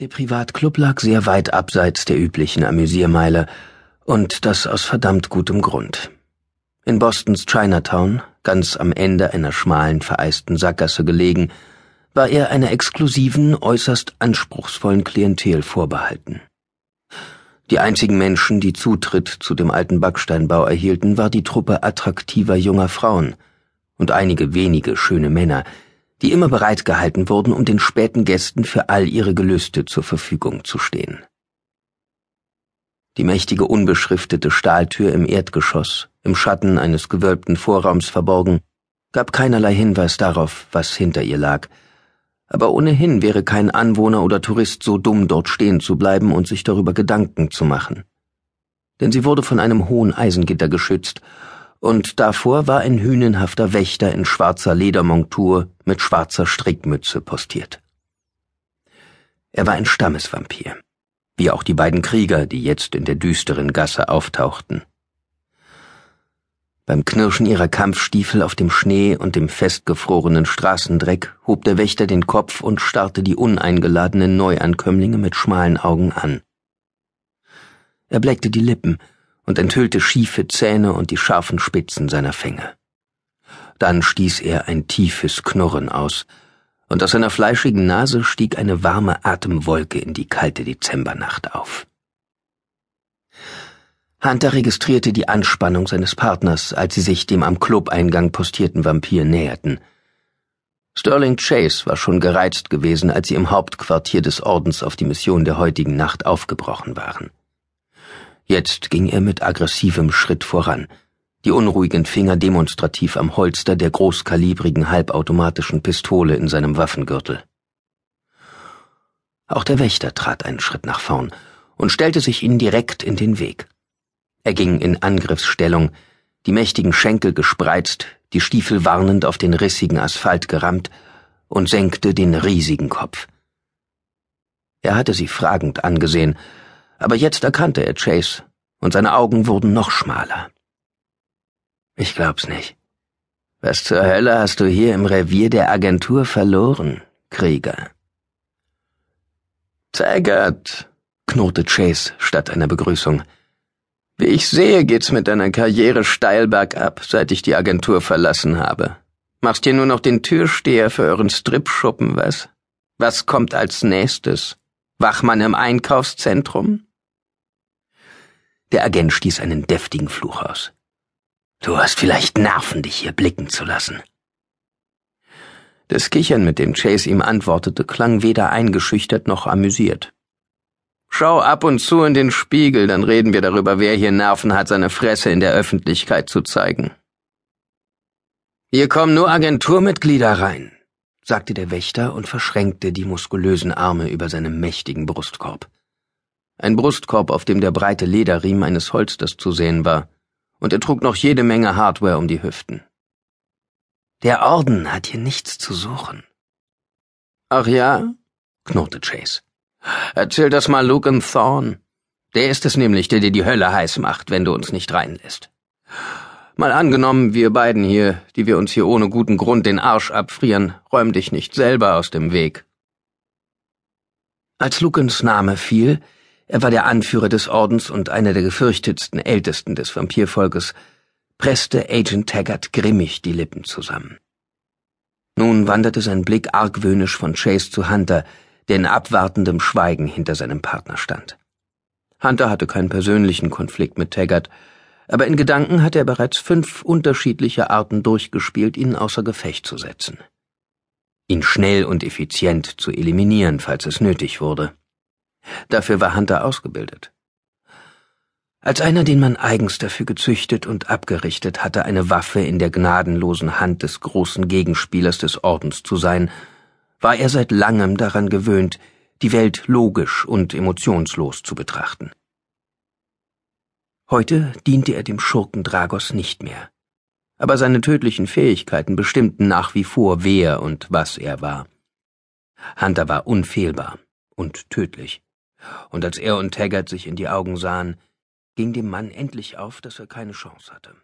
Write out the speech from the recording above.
Der Privatclub lag sehr weit abseits der üblichen Amüsiermeile, und das aus verdammt gutem Grund. In Bostons Chinatown, ganz am Ende einer schmalen, vereisten Sackgasse gelegen, war er einer exklusiven, äußerst anspruchsvollen Klientel vorbehalten. Die einzigen Menschen, die Zutritt zu dem alten Backsteinbau erhielten, war die Truppe attraktiver junger Frauen und einige wenige schöne Männer, die immer bereit gehalten wurden, um den späten Gästen für all ihre Gelüste zur Verfügung zu stehen. Die mächtige unbeschriftete Stahltür im Erdgeschoss, im Schatten eines gewölbten Vorraums verborgen, gab keinerlei Hinweis darauf, was hinter ihr lag, aber ohnehin wäre kein Anwohner oder Tourist so dumm, dort stehen zu bleiben und sich darüber Gedanken zu machen. Denn sie wurde von einem hohen Eisengitter geschützt und davor war ein hünenhafter Wächter in schwarzer Ledermontur mit schwarzer Strickmütze postiert. Er war ein Stammesvampir, wie auch die beiden Krieger, die jetzt in der düsteren Gasse auftauchten. Beim Knirschen ihrer Kampfstiefel auf dem Schnee und dem festgefrorenen Straßendreck hob der Wächter den Kopf und starrte die uneingeladenen Neuankömmlinge mit schmalen Augen an. Er bleckte die Lippen und enthüllte schiefe Zähne und die scharfen Spitzen seiner Fänge. Dann stieß er ein tiefes Knurren aus, und aus seiner fleischigen Nase stieg eine warme Atemwolke in die kalte Dezembernacht auf. Hunter registrierte die Anspannung seines Partners, als sie sich dem am Clubeingang postierten Vampir näherten. Sterling Chase war schon gereizt gewesen, als sie im Hauptquartier des Ordens auf die Mission der heutigen Nacht aufgebrochen waren. Jetzt ging er mit aggressivem Schritt voran, die unruhigen Finger demonstrativ am Holster der großkalibrigen halbautomatischen Pistole in seinem Waffengürtel. Auch der Wächter trat einen Schritt nach vorn und stellte sich ihnen direkt in den Weg. Er ging in Angriffsstellung, die mächtigen Schenkel gespreizt, die Stiefel warnend auf den rissigen Asphalt gerammt und senkte den riesigen Kopf. Er hatte sie fragend angesehen, aber jetzt erkannte er Chase, und seine Augen wurden noch schmaler. Ich glaub's nicht. Was zur Hölle hast du hier im Revier der Agentur verloren, Krieger? Taggart, knurrte Chase statt einer Begrüßung. Wie ich sehe, geht's mit deiner Karriere steil bergab, seit ich die Agentur verlassen habe. Machst hier nur noch den Türsteher für euren Stripschuppen, was? Was kommt als nächstes? Wachmann im Einkaufszentrum? Der Agent stieß einen deftigen Fluch aus. Du hast vielleicht Nerven, dich hier blicken zu lassen. Das Kichern, mit dem Chase ihm antwortete, klang weder eingeschüchtert noch amüsiert. Schau ab und zu in den Spiegel, dann reden wir darüber, wer hier Nerven hat, seine Fresse in der Öffentlichkeit zu zeigen. Hier kommen nur Agenturmitglieder rein, sagte der Wächter und verschränkte die muskulösen Arme über seinem mächtigen Brustkorb ein Brustkorb, auf dem der breite Lederriemen eines Holsters zu sehen war, und er trug noch jede Menge Hardware um die Hüften. Der Orden hat hier nichts zu suchen. Ach ja? knurrte Chase. Erzähl das mal Luke Thorne. Der ist es nämlich, der dir die Hölle heiß macht, wenn du uns nicht reinlässt. Mal angenommen, wir beiden hier, die wir uns hier ohne guten Grund den Arsch abfrieren, räum dich nicht selber aus dem Weg. Als Lukens Name fiel, er war der Anführer des Ordens und einer der gefürchtetsten Ältesten des Vampirvolkes, presste Agent Taggart grimmig die Lippen zusammen. Nun wanderte sein Blick argwöhnisch von Chase zu Hunter, der in abwartendem Schweigen hinter seinem Partner stand. Hunter hatte keinen persönlichen Konflikt mit Taggart, aber in Gedanken hatte er bereits fünf unterschiedliche Arten durchgespielt, ihn außer Gefecht zu setzen. Ihn schnell und effizient zu eliminieren, falls es nötig wurde. Dafür war Hunter ausgebildet. Als einer, den man eigens dafür gezüchtet und abgerichtet hatte, eine Waffe in der gnadenlosen Hand des großen Gegenspielers des Ordens zu sein, war er seit langem daran gewöhnt, die Welt logisch und emotionslos zu betrachten. Heute diente er dem Schurken Dragos nicht mehr, aber seine tödlichen Fähigkeiten bestimmten nach wie vor, wer und was er war. Hunter war unfehlbar und tödlich und als er und Taggart sich in die Augen sahen, ging dem Mann endlich auf, dass er keine Chance hatte.